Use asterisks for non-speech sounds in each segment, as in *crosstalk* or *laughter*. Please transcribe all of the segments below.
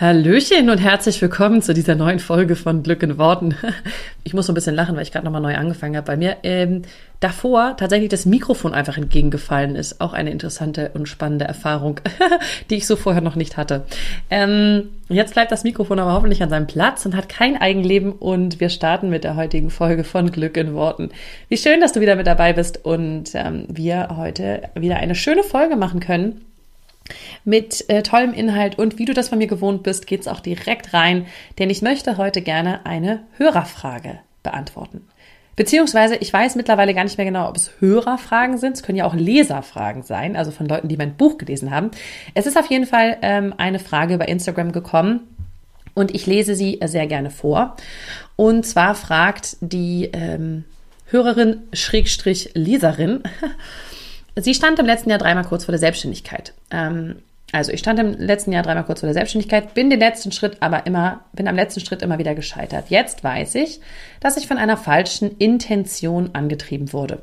Hallöchen und herzlich willkommen zu dieser neuen Folge von Glück in Worten. *laughs* Ich muss so ein bisschen lachen, weil ich gerade nochmal neu angefangen habe bei mir. Ähm, davor tatsächlich das Mikrofon einfach entgegengefallen ist. Auch eine interessante und spannende Erfahrung, *laughs* die ich so vorher noch nicht hatte. Ähm, jetzt bleibt das Mikrofon aber hoffentlich an seinem Platz und hat kein Eigenleben und wir starten mit der heutigen Folge von Glück in Worten. Wie schön, dass du wieder mit dabei bist und ähm, wir heute wieder eine schöne Folge machen können mit äh, tollem Inhalt und wie du das von mir gewohnt bist, geht's auch direkt rein, denn ich möchte heute gerne eine Hörerfrage beantworten. Beziehungsweise, ich weiß mittlerweile gar nicht mehr genau, ob es Hörerfragen sind. Es können ja auch Leserfragen sein, also von Leuten, die mein Buch gelesen haben. Es ist auf jeden Fall ähm, eine Frage über Instagram gekommen und ich lese sie sehr gerne vor. Und zwar fragt die ähm, Hörerin Schrägstrich Leserin, *laughs* Sie stand im letzten Jahr dreimal kurz vor der Selbstständigkeit. Ähm, also ich stand im letzten Jahr dreimal kurz vor der Selbstständigkeit, bin den letzten Schritt aber immer, bin am letzten Schritt immer wieder gescheitert. Jetzt weiß ich, dass ich von einer falschen Intention angetrieben wurde.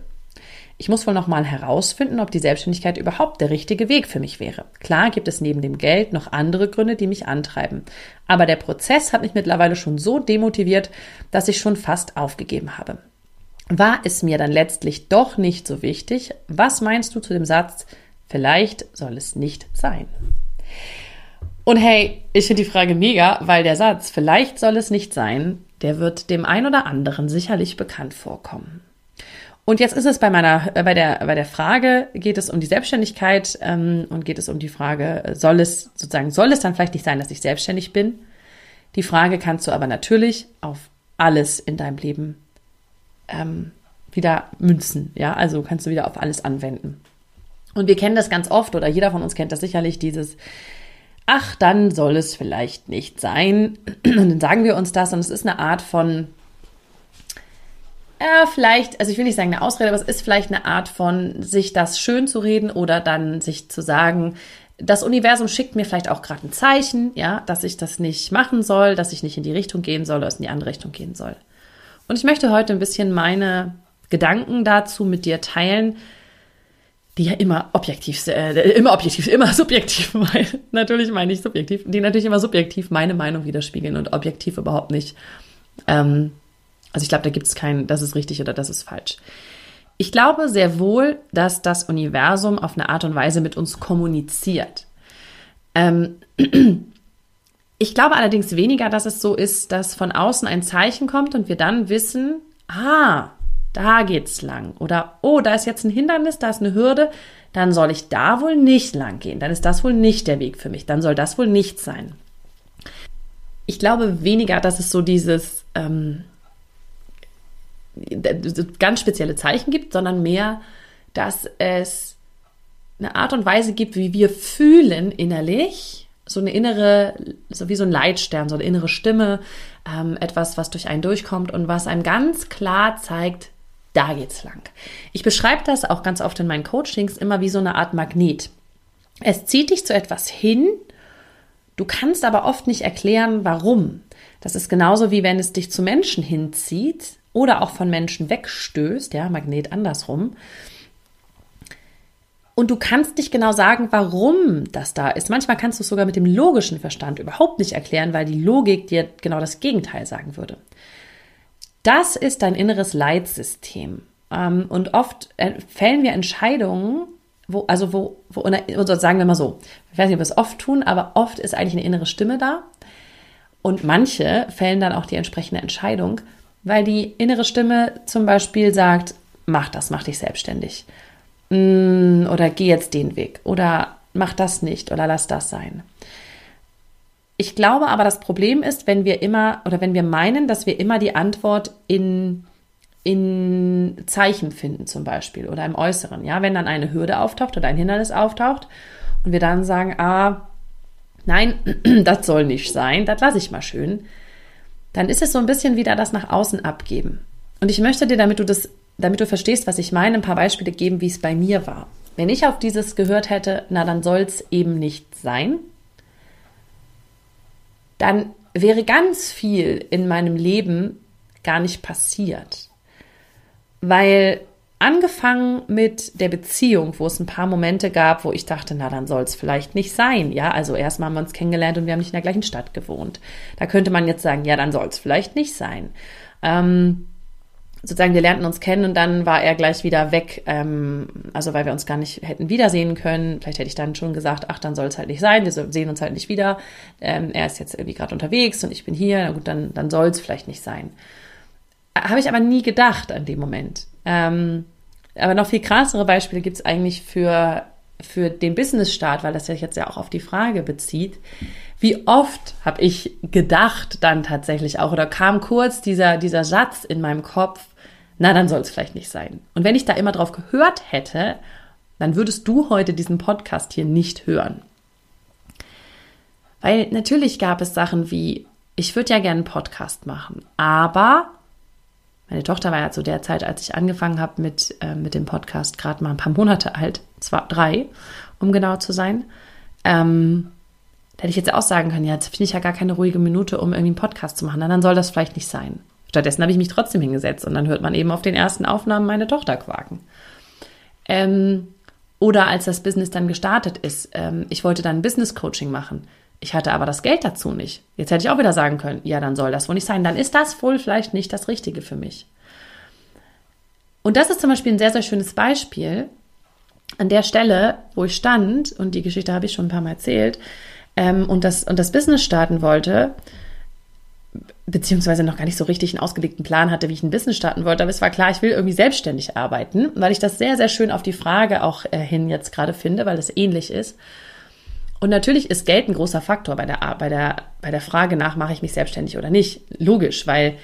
Ich muss wohl nochmal herausfinden, ob die Selbstständigkeit überhaupt der richtige Weg für mich wäre. Klar gibt es neben dem Geld noch andere Gründe, die mich antreiben. Aber der Prozess hat mich mittlerweile schon so demotiviert, dass ich schon fast aufgegeben habe war es mir dann letztlich doch nicht so wichtig. Was meinst du zu dem Satz, vielleicht soll es nicht sein? Und hey, ich finde die Frage mega, weil der Satz, vielleicht soll es nicht sein, der wird dem ein oder anderen sicherlich bekannt vorkommen. Und jetzt ist es bei meiner, äh, bei der, bei der Frage, geht es um die Selbstständigkeit ähm, und geht es um die Frage, soll es sozusagen, soll es dann vielleicht nicht sein, dass ich selbstständig bin? Die Frage kannst du aber natürlich auf alles in deinem Leben ähm, wieder münzen. Ja, also kannst du wieder auf alles anwenden. Und wir kennen das ganz oft oder jeder von uns kennt das sicherlich, dieses, ach, dann soll es vielleicht nicht sein. *clears throat* Und dann sagen wir uns das und es ist eine Art von, ja, vielleicht, also ich will nicht sagen eine Ausrede, aber es ist vielleicht eine Art von, sich das schön zu reden oder dann sich zu sagen, das Universum schickt mir vielleicht auch gerade ein Zeichen, ja, dass ich das nicht machen soll, dass ich nicht in die Richtung gehen soll oder in die andere Richtung gehen soll. Und ich möchte heute ein bisschen meine Gedanken dazu mit dir teilen, die ja immer objektiv, äh, immer objektiv, immer *laughs* subjektiv meinen. natürlich meine ich subjektiv, die natürlich immer subjektiv meine Meinung widerspiegeln und objektiv überhaupt nicht. Ähm, also ich glaube, da gibt es kein, das ist richtig oder das ist falsch. Ich glaube sehr wohl, dass das Universum auf eine Art und Weise mit uns kommuniziert. Ähm, *clears throat* Ich glaube allerdings weniger, dass es so ist, dass von außen ein Zeichen kommt und wir dann wissen, ah, da geht's lang. Oder, oh, da ist jetzt ein Hindernis, da ist eine Hürde, dann soll ich da wohl nicht lang gehen. Dann ist das wohl nicht der Weg für mich. Dann soll das wohl nicht sein. Ich glaube weniger, dass es so dieses ähm, ganz spezielle Zeichen gibt, sondern mehr, dass es eine Art und Weise gibt, wie wir fühlen innerlich so eine innere, so wie so ein Leitstern, so eine innere Stimme, ähm, etwas, was durch einen durchkommt und was einem ganz klar zeigt, da geht's lang. Ich beschreibe das auch ganz oft in meinen Coachings immer wie so eine Art Magnet. Es zieht dich zu etwas hin, du kannst aber oft nicht erklären, warum. Das ist genauso wie wenn es dich zu Menschen hinzieht oder auch von Menschen wegstößt, ja, Magnet andersrum. Und du kannst nicht genau sagen, warum das da ist. Manchmal kannst du es sogar mit dem logischen Verstand überhaupt nicht erklären, weil die Logik dir genau das Gegenteil sagen würde. Das ist dein inneres Leitsystem. Ähm, und oft äh, fällen wir Entscheidungen wo, also wo, wo, oder sagen wir mal so, ich weiß nicht, ob wir es oft tun, aber oft ist eigentlich eine innere Stimme da. Und manche fällen dann auch die entsprechende Entscheidung, weil die innere Stimme zum Beispiel sagt, mach das, mach dich selbstständig. Mm, oder geh jetzt den Weg. Oder mach das nicht oder lass das sein. Ich glaube aber, das Problem ist, wenn wir immer oder wenn wir meinen, dass wir immer die Antwort in, in Zeichen finden, zum Beispiel, oder im Äußeren. Ja, wenn dann eine Hürde auftaucht oder ein Hindernis auftaucht und wir dann sagen, ah, nein, *clears throat* das soll nicht sein, das lasse ich mal schön, dann ist es so ein bisschen wieder das nach außen abgeben. Und ich möchte dir, damit du das, damit du verstehst, was ich meine, ein paar Beispiele geben, wie es bei mir war. Wenn ich auf dieses gehört hätte, na dann soll es eben nicht sein, dann wäre ganz viel in meinem Leben gar nicht passiert. Weil angefangen mit der Beziehung, wo es ein paar Momente gab, wo ich dachte, na dann soll es vielleicht nicht sein. Ja, also erstmal haben wir uns kennengelernt und wir haben nicht in der gleichen Stadt gewohnt. Da könnte man jetzt sagen, ja, dann soll es vielleicht nicht sein. Ähm, sozusagen, wir lernten uns kennen und dann war er gleich wieder weg, ähm, also weil wir uns gar nicht hätten wiedersehen können. Vielleicht hätte ich dann schon gesagt, ach, dann soll es halt nicht sein, wir sehen uns halt nicht wieder. Ähm, er ist jetzt irgendwie gerade unterwegs und ich bin hier, na gut, dann, dann soll es vielleicht nicht sein. Habe ich aber nie gedacht an dem Moment. Ähm, aber noch viel krassere Beispiele gibt es eigentlich für, für den Business-Start, weil das sich jetzt ja auch auf die Frage bezieht. Wie oft habe ich gedacht dann tatsächlich auch oder kam kurz dieser, dieser Satz in meinem Kopf, na, dann soll es vielleicht nicht sein. Und wenn ich da immer drauf gehört hätte, dann würdest du heute diesen Podcast hier nicht hören. Weil natürlich gab es Sachen wie, ich würde ja gerne einen Podcast machen, aber meine Tochter war ja zu der Zeit, als ich angefangen habe mit, äh, mit dem Podcast, gerade mal ein paar Monate alt, zwar drei, um genau zu sein. Ähm, da hätte ich jetzt auch sagen können, ja, jetzt finde ich ja gar keine ruhige Minute, um irgendwie einen Podcast zu machen. dann soll das vielleicht nicht sein. Stattdessen habe ich mich trotzdem hingesetzt und dann hört man eben auf den ersten Aufnahmen meine Tochter quaken. Ähm, oder als das Business dann gestartet ist, ähm, ich wollte dann Business Coaching machen. Ich hatte aber das Geld dazu nicht. Jetzt hätte ich auch wieder sagen können, ja, dann soll das wohl nicht sein. Dann ist das wohl vielleicht nicht das Richtige für mich. Und das ist zum Beispiel ein sehr, sehr schönes Beispiel. An der Stelle, wo ich stand, und die Geschichte habe ich schon ein paar Mal erzählt, ähm, und, das, und das Business starten wollte, beziehungsweise noch gar nicht so richtig einen ausgelegten Plan hatte, wie ich ein Business starten wollte. Aber es war klar, ich will irgendwie selbstständig arbeiten, weil ich das sehr, sehr schön auf die Frage auch äh, hin jetzt gerade finde, weil es ähnlich ist. Und natürlich ist Geld ein großer Faktor bei der, bei der, bei der Frage nach, mache ich mich selbstständig oder nicht. Logisch, weil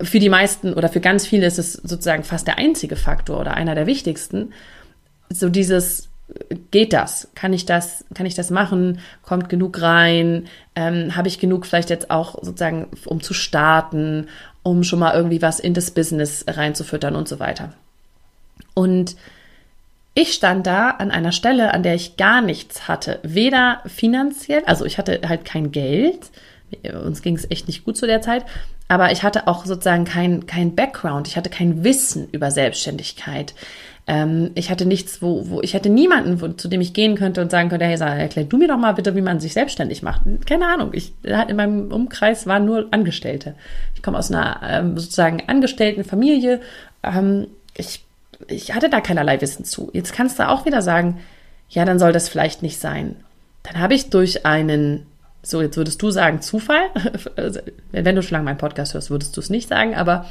für die meisten oder für ganz viele ist es sozusagen fast der einzige Faktor oder einer der wichtigsten. So dieses, geht das? Kann ich das, kann ich das machen? Kommt genug rein? Ähm, Habe ich genug vielleicht jetzt auch sozusagen, um zu starten, um schon mal irgendwie was in das Business reinzufüttern und so weiter. Und ich stand da an einer Stelle, an der ich gar nichts hatte. Weder finanziell, also ich hatte halt kein Geld. Uns ging es echt nicht gut zu der Zeit. Aber ich hatte auch sozusagen kein, kein Background. Ich hatte kein Wissen über Selbstständigkeit. Ähm, ich hatte nichts, wo, wo ich hatte niemanden, wo, zu dem ich gehen könnte und sagen könnte, hey, sag, erklär du mir doch mal bitte, wie man sich selbstständig macht. Keine Ahnung. Ich, in meinem Umkreis waren nur Angestellte. Ich komme aus einer ähm, sozusagen angestellten Familie. Ähm, ich, ich hatte da keinerlei Wissen zu. Jetzt kannst du auch wieder sagen, ja, dann soll das vielleicht nicht sein. Dann habe ich durch einen so, jetzt würdest du sagen Zufall. *laughs* Wenn du schon lange meinen Podcast hörst, würdest du es nicht sagen, aber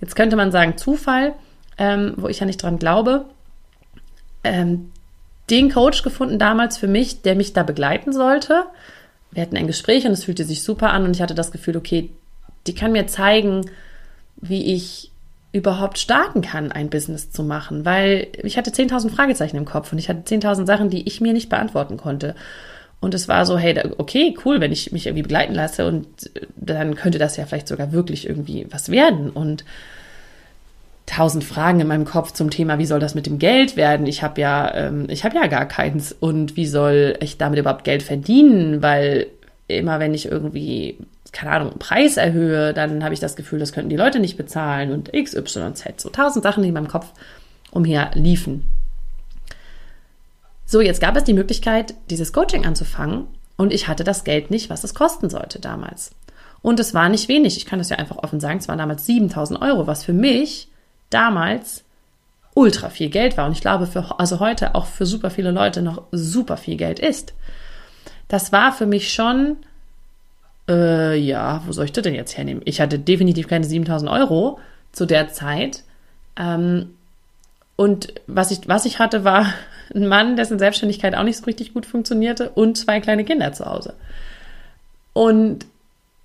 jetzt könnte man sagen Zufall ähm, wo ich ja nicht dran glaube, ähm, den Coach gefunden damals für mich, der mich da begleiten sollte. Wir hatten ein Gespräch und es fühlte sich super an und ich hatte das Gefühl, okay, die kann mir zeigen, wie ich überhaupt starten kann, ein Business zu machen, weil ich hatte 10.000 Fragezeichen im Kopf und ich hatte 10.000 Sachen, die ich mir nicht beantworten konnte. Und es war so, hey, okay, cool, wenn ich mich irgendwie begleiten lasse und dann könnte das ja vielleicht sogar wirklich irgendwie was werden. Und tausend Fragen in meinem Kopf zum Thema, wie soll das mit dem Geld werden? Ich habe ja, ähm, ich habe ja gar keins und wie soll ich damit überhaupt Geld verdienen? Weil immer wenn ich irgendwie keine Ahnung, einen Preis erhöhe, dann habe ich das Gefühl, das könnten die Leute nicht bezahlen und X, Y, Z. So tausend Sachen, die in meinem Kopf umher liefen. So, jetzt gab es die Möglichkeit, dieses Coaching anzufangen und ich hatte das Geld nicht, was es kosten sollte damals. Und es war nicht wenig. Ich kann das ja einfach offen sagen. Es waren damals 7000 Euro, was für mich damals ultra viel Geld war und ich glaube für also heute auch für super viele Leute noch super viel Geld ist. Das war für mich schon äh, ja, wo soll ich das denn jetzt hernehmen? Ich hatte definitiv keine 7000 Euro zu der Zeit. Ähm, und was ich, was ich hatte, war *laughs* ein Mann, dessen Selbstständigkeit auch nicht so richtig gut funktionierte und zwei kleine Kinder zu Hause. Und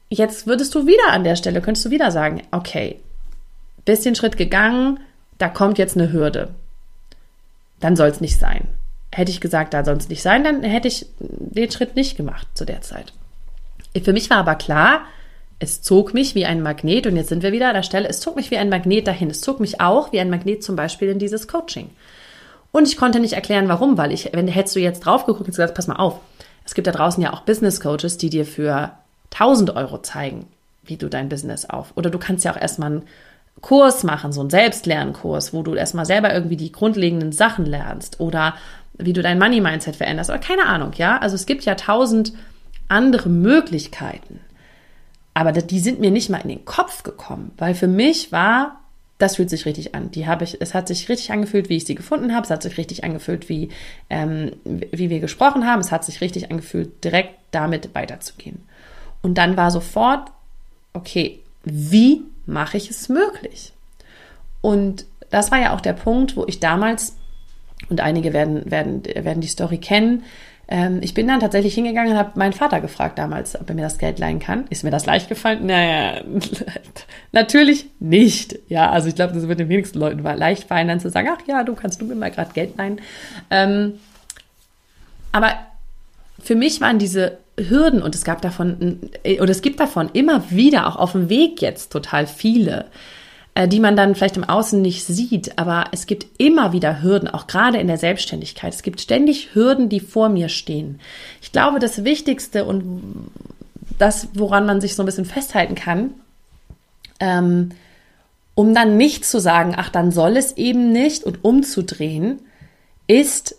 jetzt würdest du wieder an der Stelle, könntest du wieder sagen, okay, bisschen Schritt gegangen, da kommt jetzt eine Hürde. Dann soll es nicht sein. Hätte ich gesagt, da soll es nicht sein, dann hätte ich den Schritt nicht gemacht zu der Zeit. Für mich war aber klar, es zog mich wie ein Magnet und jetzt sind wir wieder an der Stelle, es zog mich wie ein Magnet dahin. Es zog mich auch wie ein Magnet zum Beispiel in dieses Coaching. Und ich konnte nicht erklären, warum, weil ich, wenn hättest du jetzt drauf geguckt und gesagt, pass mal auf, es gibt da draußen ja auch Business Coaches, die dir für 1000 Euro zeigen, wie du dein Business auf. Oder du kannst ja auch erstmal einen Kurs machen, so einen Selbstlernkurs, wo du erstmal selber irgendwie die grundlegenden Sachen lernst oder wie du dein Money Mindset veränderst oder keine Ahnung, ja. Also es gibt ja tausend andere Möglichkeiten. Aber die sind mir nicht mal in den Kopf gekommen, weil für mich war, das fühlt sich richtig an. Die habe ich, es hat sich richtig angefühlt, wie ich sie gefunden habe. Es hat sich richtig angefühlt, wie, ähm, wie wir gesprochen haben. Es hat sich richtig angefühlt, direkt damit weiterzugehen. Und dann war sofort, okay, wie mache ich es möglich? Und das war ja auch der Punkt, wo ich damals, und einige werden, werden, werden die Story kennen, ähm, ich bin dann tatsächlich hingegangen und habe meinen Vater gefragt damals, ob er mir das Geld leihen kann. Ist mir das leicht gefallen? Naja, *laughs* natürlich nicht. Ja, also ich glaube, das wird den wenigsten Leuten leicht fallen, dann zu sagen, ach ja, du kannst du mir mal gerade Geld leihen. Ähm, aber für mich waren diese Hürden und es gab davon, oder es gibt davon immer wieder auch auf dem Weg jetzt total viele. Äh, die man dann vielleicht im Außen nicht sieht. Aber es gibt immer wieder Hürden, auch gerade in der Selbstständigkeit. Es gibt ständig Hürden, die vor mir stehen. Ich glaube, das Wichtigste und das, woran man sich so ein bisschen festhalten kann, ähm, um dann nicht zu sagen, ach, dann soll es eben nicht und umzudrehen, ist,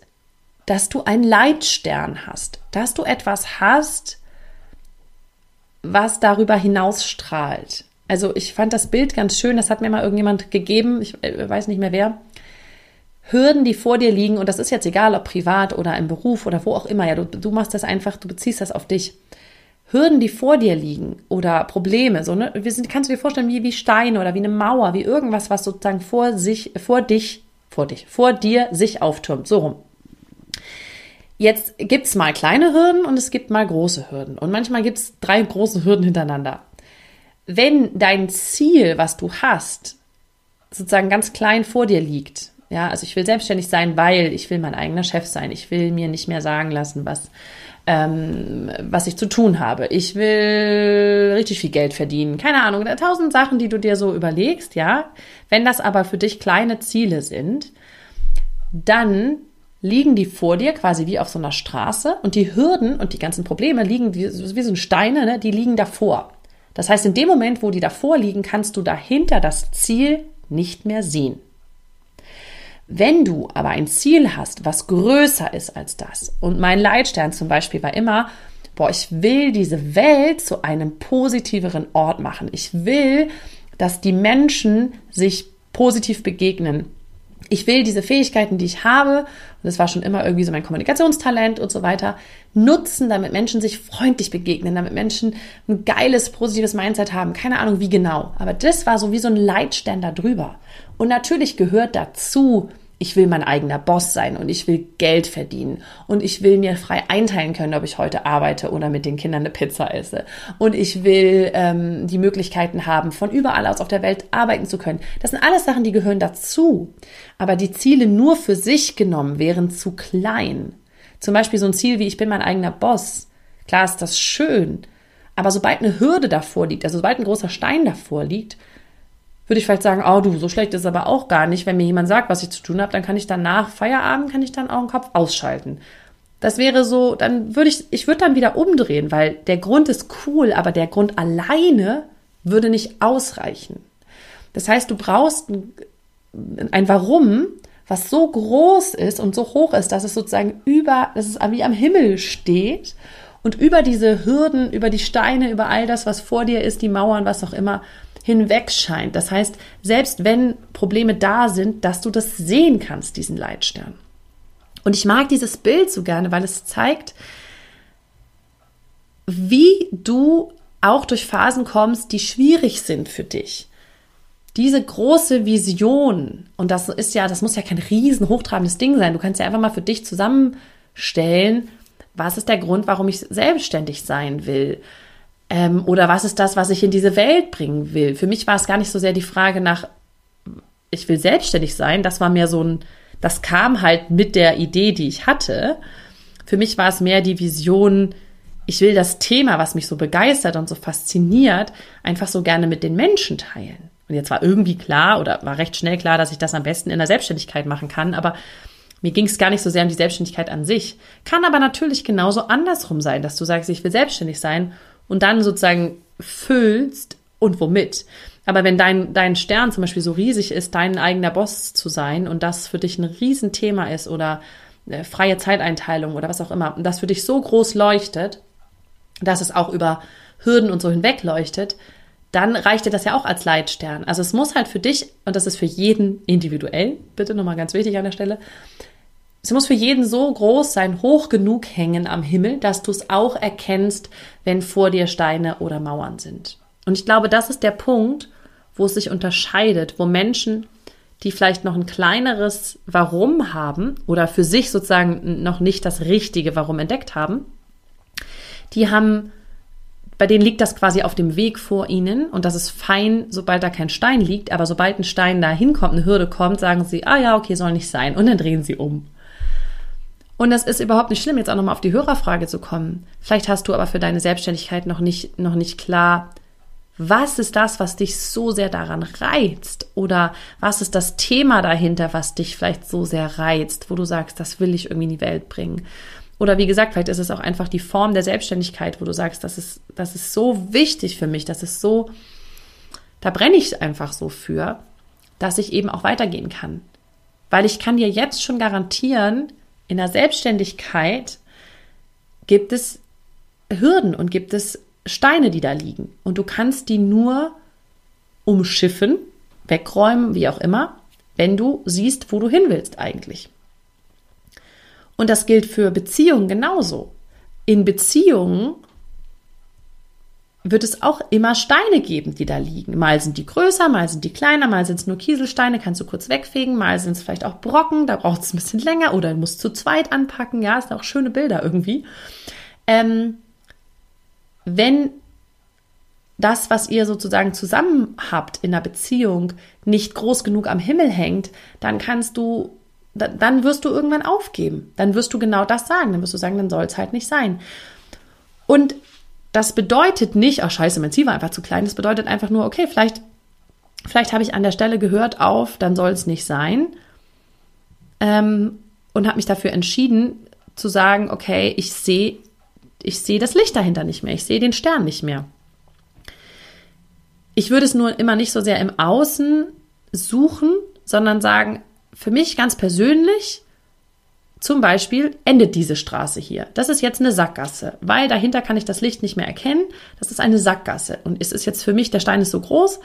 dass du einen Leitstern hast, dass du etwas hast, was darüber hinaus strahlt. Also ich fand das Bild ganz schön, das hat mir mal irgendjemand gegeben, ich äh, weiß nicht mehr wer. Hürden, die vor dir liegen, und das ist jetzt egal, ob privat oder im Beruf oder wo auch immer, ja, du, du machst das einfach, du beziehst das auf dich. Hürden, die vor dir liegen oder Probleme, so, ne, wir sind, kannst du dir vorstellen, wie, wie Steine oder wie eine Mauer, wie irgendwas, was sozusagen vor sich, vor dich, vor dich, vor dir sich auftürmt, so rum. Jetzt gibt's mal kleine Hürden und es gibt mal große Hürden. Und manchmal gibt's drei große Hürden hintereinander wenn dein Ziel, was du hast, sozusagen ganz klein vor dir liegt, ja, also ich will selbstständig sein, weil ich will mein eigener Chef sein. Ich will mir nicht mehr sagen lassen, was, ähm, was ich zu tun habe. Ich will richtig viel Geld verdienen. Keine Ahnung, tausend Sachen, die du dir so überlegst, ja. Wenn das aber für dich kleine Ziele sind, dann liegen die vor dir quasi wie auf so einer Straße und die Hürden und die ganzen Probleme liegen wie, wie so Steine, ne, die liegen davor. Das heißt, in dem Moment, wo die davor liegen, kannst du dahinter das Ziel nicht mehr sehen. Wenn du aber ein Ziel hast, was größer ist als das, und mein Leitstern zum Beispiel war immer, boah, ich will diese Welt zu einem positiveren Ort machen. Ich will, dass die Menschen sich positiv begegnen ich will diese Fähigkeiten, die ich habe, und das war schon immer irgendwie so mein Kommunikationstalent und so weiter, nutzen, damit Menschen sich freundlich begegnen, damit Menschen ein geiles, positives Mindset haben. Keine Ahnung, wie genau. Aber das war so wie so ein Leitstern da drüber. Und natürlich gehört dazu, ich will mein eigener Boss sein und ich will Geld verdienen und ich will mir frei einteilen können, ob ich heute arbeite oder mit den Kindern eine Pizza esse. Und ich will ähm, die Möglichkeiten haben, von überall aus auf der Welt arbeiten zu können. Das sind alles Sachen, die gehören dazu. Aber die Ziele nur für sich genommen wären zu klein. Zum Beispiel so ein Ziel wie ich bin mein eigener Boss. Klar ist das schön. Aber sobald eine Hürde davor liegt, also sobald ein großer Stein davor liegt, würde ich vielleicht sagen, oh du, so schlecht ist es aber auch gar nicht. Wenn mir jemand sagt, was ich zu tun habe, dann kann ich dann nach Feierabend, kann ich dann auch den Kopf ausschalten. Das wäre so, dann würde ich, ich würde dann wieder umdrehen, weil der Grund ist cool, aber der Grund alleine würde nicht ausreichen. Das heißt, du brauchst ein, ein Warum, was so groß ist und so hoch ist, dass es sozusagen über, dass es wie am Himmel steht und über diese Hürden, über die Steine, über all das, was vor dir ist, die Mauern, was auch immer, hinweg scheint. Das heißt, selbst wenn Probleme da sind, dass du das sehen kannst, diesen Leitstern. Und ich mag dieses Bild so gerne, weil es zeigt, wie du auch durch Phasen kommst, die schwierig sind für dich. Diese große Vision, und das ist ja, das muss ja kein riesen hochtrabendes Ding sein. Du kannst ja einfach mal für dich zusammenstellen, was ist der Grund, warum ich selbstständig sein will? Ähm, oder was ist das, was ich in diese Welt bringen will? Für mich war es gar nicht so sehr die Frage nach, ich will selbstständig sein. Das war mehr so ein, das kam halt mit der Idee, die ich hatte. Für mich war es mehr die Vision, ich will das Thema, was mich so begeistert und so fasziniert, einfach so gerne mit den Menschen teilen. Und jetzt war irgendwie klar oder war recht schnell klar, dass ich das am besten in der Selbstständigkeit machen kann, aber mir ging es gar nicht so sehr um die Selbstständigkeit an sich. Kann aber natürlich genauso andersrum sein, dass du sagst, ich will selbstständig sein und dann sozusagen füllst und womit. Aber wenn dein, dein Stern zum Beispiel so riesig ist, dein eigener Boss zu sein und das für dich ein Riesenthema ist oder äh, freie Zeiteinteilung oder was auch immer, und das für dich so groß leuchtet, dass es auch über Hürden und so hinweg leuchtet, dann reicht dir das ja auch als Leitstern. Also es muss halt für dich, und das ist für jeden individuell, bitte nochmal ganz wichtig an der Stelle, es muss für jeden so groß sein, hoch genug hängen am Himmel, dass du es auch erkennst, wenn vor dir Steine oder Mauern sind. Und ich glaube, das ist der Punkt, wo es sich unterscheidet, wo Menschen, die vielleicht noch ein kleineres Warum haben oder für sich sozusagen noch nicht das richtige Warum entdeckt haben, die haben, bei denen liegt das quasi auf dem Weg vor ihnen und das ist fein, sobald da kein Stein liegt, aber sobald ein Stein da hinkommt, eine Hürde kommt, sagen sie, ah ja, okay, soll nicht sein und dann drehen sie um. Und das ist überhaupt nicht schlimm, jetzt auch nochmal auf die Hörerfrage zu kommen. Vielleicht hast du aber für deine Selbstständigkeit noch nicht, noch nicht klar, was ist das, was dich so sehr daran reizt? Oder was ist das Thema dahinter, was dich vielleicht so sehr reizt, wo du sagst, das will ich irgendwie in die Welt bringen? Oder wie gesagt, vielleicht ist es auch einfach die Form der Selbstständigkeit, wo du sagst, das ist, das ist so wichtig für mich, das ist so, da brenne ich einfach so für, dass ich eben auch weitergehen kann. Weil ich kann dir jetzt schon garantieren, in der Selbstständigkeit gibt es Hürden und gibt es Steine, die da liegen. Und du kannst die nur umschiffen, wegräumen, wie auch immer, wenn du siehst, wo du hin willst eigentlich. Und das gilt für Beziehungen genauso. In Beziehungen wird es auch immer Steine geben, die da liegen. Mal sind die größer, mal sind die kleiner, mal sind es nur Kieselsteine, kannst du kurz wegfegen, mal sind es vielleicht auch Brocken, da braucht es ein bisschen länger oder musst zu zweit anpacken. Ja, sind auch schöne Bilder irgendwie. Ähm, wenn das, was ihr sozusagen zusammen habt in der Beziehung, nicht groß genug am Himmel hängt, dann kannst du, dann wirst du irgendwann aufgeben. Dann wirst du genau das sagen. Dann wirst du sagen, dann soll es halt nicht sein. Und das bedeutet nicht, ach scheiße, mein Ziel war einfach zu klein. Das bedeutet einfach nur, okay, vielleicht, vielleicht habe ich an der Stelle gehört auf, dann soll es nicht sein. Ähm, und habe mich dafür entschieden zu sagen, okay, ich sehe ich sehe das Licht dahinter nicht mehr, ich sehe den Stern nicht mehr. Ich würde es nur immer nicht so sehr im Außen suchen, sondern sagen, für mich ganz persönlich, zum Beispiel endet diese Straße hier. Das ist jetzt eine Sackgasse, weil dahinter kann ich das Licht nicht mehr erkennen. Das ist eine Sackgasse. Und es ist jetzt für mich, der Stein ist so groß,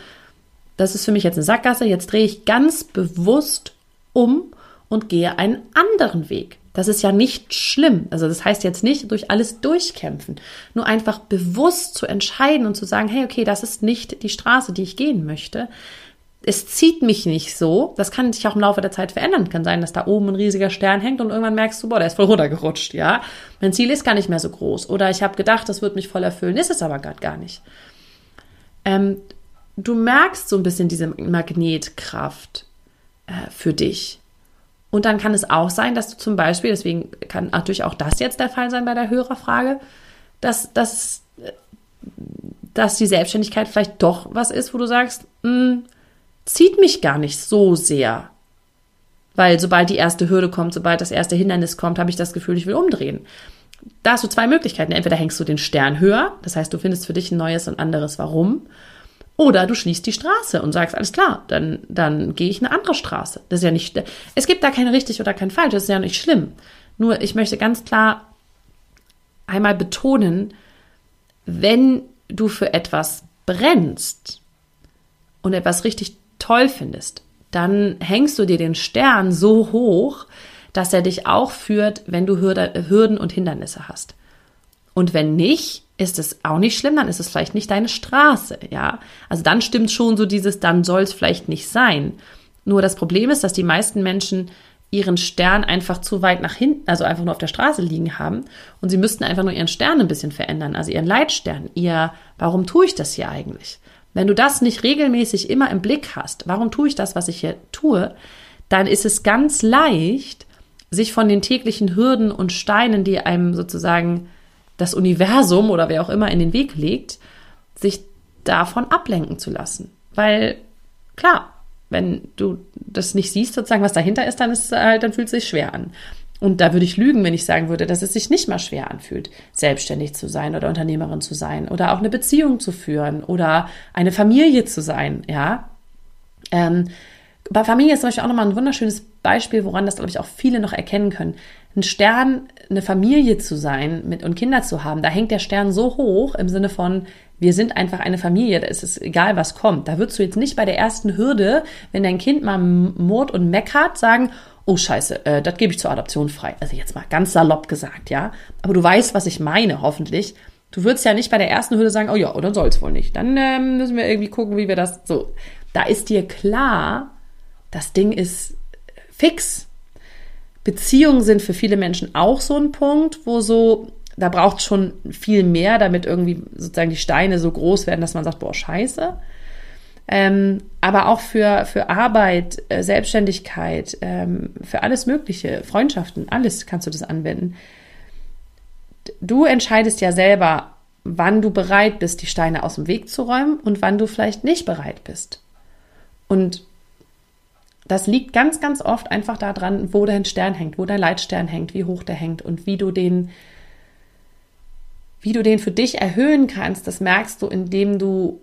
das ist für mich jetzt eine Sackgasse. Jetzt drehe ich ganz bewusst um und gehe einen anderen Weg. Das ist ja nicht schlimm. Also das heißt jetzt nicht durch alles durchkämpfen. Nur einfach bewusst zu entscheiden und zu sagen, hey, okay, das ist nicht die Straße, die ich gehen möchte es zieht mich nicht so. Das kann sich auch im Laufe der Zeit verändern. Kann sein, dass da oben ein riesiger Stern hängt und irgendwann merkst du, boah, der ist voll runtergerutscht, ja. Mein Ziel ist gar nicht mehr so groß. Oder ich habe gedacht, das wird mich voll erfüllen, ist es aber gerade gar nicht. Ähm, du merkst so ein bisschen diese Magnetkraft äh, für dich. Und dann kann es auch sein, dass du zum Beispiel, deswegen kann natürlich auch das jetzt der Fall sein bei der Hörerfrage, dass, dass, äh, dass die Selbstständigkeit vielleicht doch was ist, wo du sagst, mh, hm, zieht mich gar nicht so sehr. Weil sobald die erste Hürde kommt, sobald das erste Hindernis kommt, habe ich das Gefühl, ich will umdrehen. Da hast du zwei Möglichkeiten. Entweder hängst du den Stern höher, das heißt, du findest für dich ein neues und anderes Warum. Oder du schließt die Straße und sagst, alles klar, dann, dann gehe ich eine andere Straße. Das ist ja nicht, es gibt da kein richtig oder kein falsch, das ist ja nicht schlimm. Nur ich möchte ganz klar einmal betonen, wenn du für etwas brennst, und etwas richtig toll findest, dann hängst du dir den Stern so hoch, dass er dich auch führt, wenn du Hürden und Hindernisse hast. Und wenn nicht, ist es auch nicht schlimm, dann ist es vielleicht nicht deine Straße, ja. Also dann stimmt schon so dieses, dann soll es vielleicht nicht sein. Nur das Problem ist, dass die meisten Menschen ihren Stern einfach zu weit nach hinten, also einfach nur auf der Straße liegen haben und sie müssten einfach nur ihren Stern ein bisschen verändern, also ihren Leitstern, ihr, warum tue ich das hier eigentlich? Wenn du das nicht regelmäßig immer im Blick hast, warum tue ich das, was ich hier tue, dann ist es ganz leicht, sich von den täglichen Hürden und Steinen, die einem sozusagen das Universum oder wer auch immer in den Weg legt, sich davon ablenken zu lassen. Weil, klar, wenn du das nicht siehst, sozusagen, was dahinter ist, dann ist halt, dann fühlt es sich schwer an. Und da würde ich lügen, wenn ich sagen würde, dass es sich nicht mal schwer anfühlt, selbstständig zu sein oder Unternehmerin zu sein oder auch eine Beziehung zu führen oder eine Familie zu sein, ja. Ähm, bei Familie ist zum Beispiel auch nochmal ein wunderschönes Beispiel, woran das, glaube ich, auch viele noch erkennen können. Ein Stern, eine Familie zu sein mit, und Kinder zu haben, da hängt der Stern so hoch im Sinne von, wir sind einfach eine Familie, da ist es egal, was kommt. Da würdest du jetzt nicht bei der ersten Hürde, wenn dein Kind mal Mord und meckert, sagen, oh scheiße, äh, das gebe ich zur Adoption frei. Also jetzt mal ganz salopp gesagt, ja. Aber du weißt, was ich meine, hoffentlich. Du würdest ja nicht bei der ersten Hürde sagen, oh ja, dann soll es wohl nicht. Dann ähm, müssen wir irgendwie gucken, wie wir das so. Da ist dir klar, das Ding ist fix. Beziehungen sind für viele Menschen auch so ein Punkt, wo so da braucht es schon viel mehr, damit irgendwie sozusagen die Steine so groß werden, dass man sagt, boah, scheiße. Ähm, aber auch für, für Arbeit, äh, Selbstständigkeit, ähm, für alles Mögliche, Freundschaften, alles kannst du das anwenden. Du entscheidest ja selber, wann du bereit bist, die Steine aus dem Weg zu räumen und wann du vielleicht nicht bereit bist. Und das liegt ganz, ganz oft einfach daran, wo dein Stern hängt, wo dein Leitstern hängt, wie hoch der hängt und wie du den wie du den für dich erhöhen kannst, das merkst du, indem du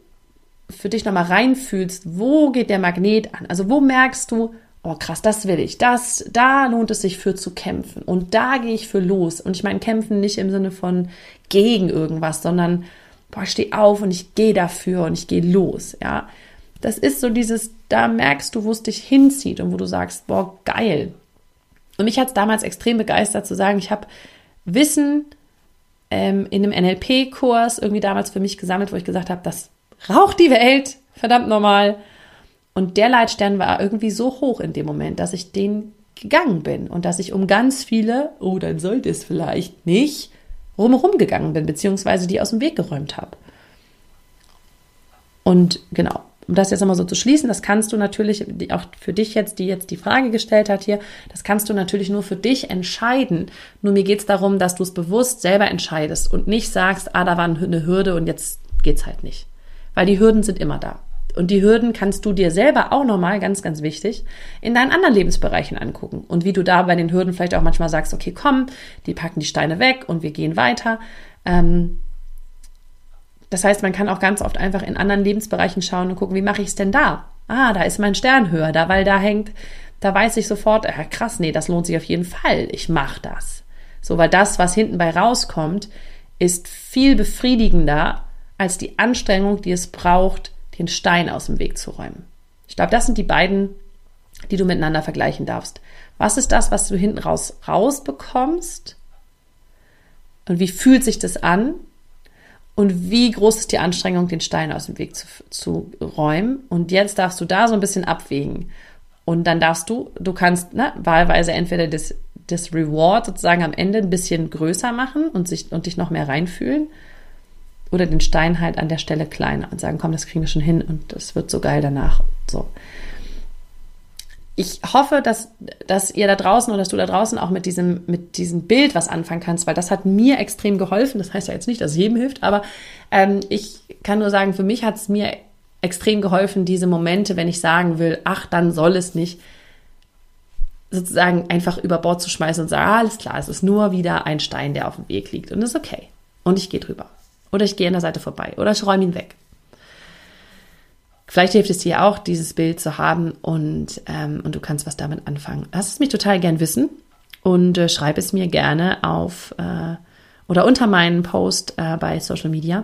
für dich nochmal reinfühlst, wo geht der Magnet an? Also wo merkst du, oh krass, das will ich, das, da lohnt es sich für zu kämpfen und da gehe ich für los. Und ich meine kämpfen nicht im Sinne von gegen irgendwas, sondern boah, ich stehe auf und ich gehe dafür und ich gehe los, ja. Das ist so dieses, da merkst du, wo es dich hinzieht und wo du sagst, boah, geil. Und mich hat es damals extrem begeistert zu sagen, ich habe Wissen ähm, in einem NLP-Kurs irgendwie damals für mich gesammelt, wo ich gesagt habe, das raucht die Welt, verdammt normal. Und der Leitstern war irgendwie so hoch in dem Moment, dass ich den gegangen bin und dass ich um ganz viele, oh, dann sollte es vielleicht nicht, rumherum gegangen bin, beziehungsweise die aus dem Weg geräumt habe. Und genau, um das jetzt nochmal so zu schließen, das kannst du natürlich, auch für dich jetzt, die jetzt die Frage gestellt hat hier, das kannst du natürlich nur für dich entscheiden. Nur mir geht es darum, dass du es bewusst selber entscheidest und nicht sagst, ah, da war eine Hürde und jetzt geht's halt nicht. Weil die Hürden sind immer da. Und die Hürden kannst du dir selber auch nochmal, ganz, ganz wichtig, in deinen anderen Lebensbereichen angucken. Und wie du da bei den Hürden vielleicht auch manchmal sagst, okay, komm, die packen die Steine weg und wir gehen weiter. Ähm, das heißt, man kann auch ganz oft einfach in anderen Lebensbereichen schauen und gucken, wie mache ich es denn da? Ah, da ist mein Stern höher, da, weil da hängt, da weiß ich sofort, äh, krass, nee, das lohnt sich auf jeden Fall. Ich mache das. So, weil das, was hinten bei rauskommt, ist viel befriedigender als die Anstrengung, die es braucht, den Stein aus dem Weg zu räumen. Ich glaube, das sind die beiden, die du miteinander vergleichen darfst. Was ist das, was du hinten raus rausbekommst? Und wie fühlt sich das an? und wie groß ist die Anstrengung, den Stein aus dem Weg zu, zu räumen. Und jetzt darfst du da so ein bisschen abwägen. Und dann darfst du, du kannst ne, wahlweise entweder das, das Reward sozusagen am Ende ein bisschen größer machen und, sich, und dich noch mehr reinfühlen oder den Stein halt an der Stelle kleiner und sagen, komm, das kriegen wir schon hin und das wird so geil danach. So ich hoffe, dass, dass ihr da draußen oder dass du da draußen auch mit diesem, mit diesem Bild was anfangen kannst, weil das hat mir extrem geholfen. Das heißt ja jetzt nicht, dass es jedem hilft, aber ähm, ich kann nur sagen, für mich hat es mir extrem geholfen, diese Momente, wenn ich sagen will, ach, dann soll es nicht, sozusagen einfach über Bord zu schmeißen und sagen, ah, alles klar, es ist nur wieder ein Stein, der auf dem Weg liegt und ist okay. Und ich gehe drüber. Oder ich gehe an der Seite vorbei. Oder ich räume ihn weg. Vielleicht hilft es dir auch, dieses Bild zu haben und, ähm, und du kannst was damit anfangen. Lass es mich total gern wissen und äh, schreib es mir gerne auf äh, oder unter meinen Post äh, bei Social Media,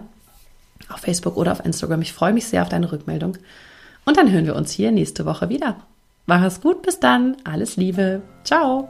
auf Facebook oder auf Instagram. Ich freue mich sehr auf deine Rückmeldung. Und dann hören wir uns hier nächste Woche wieder. Mach es gut, bis dann. Alles Liebe. Ciao.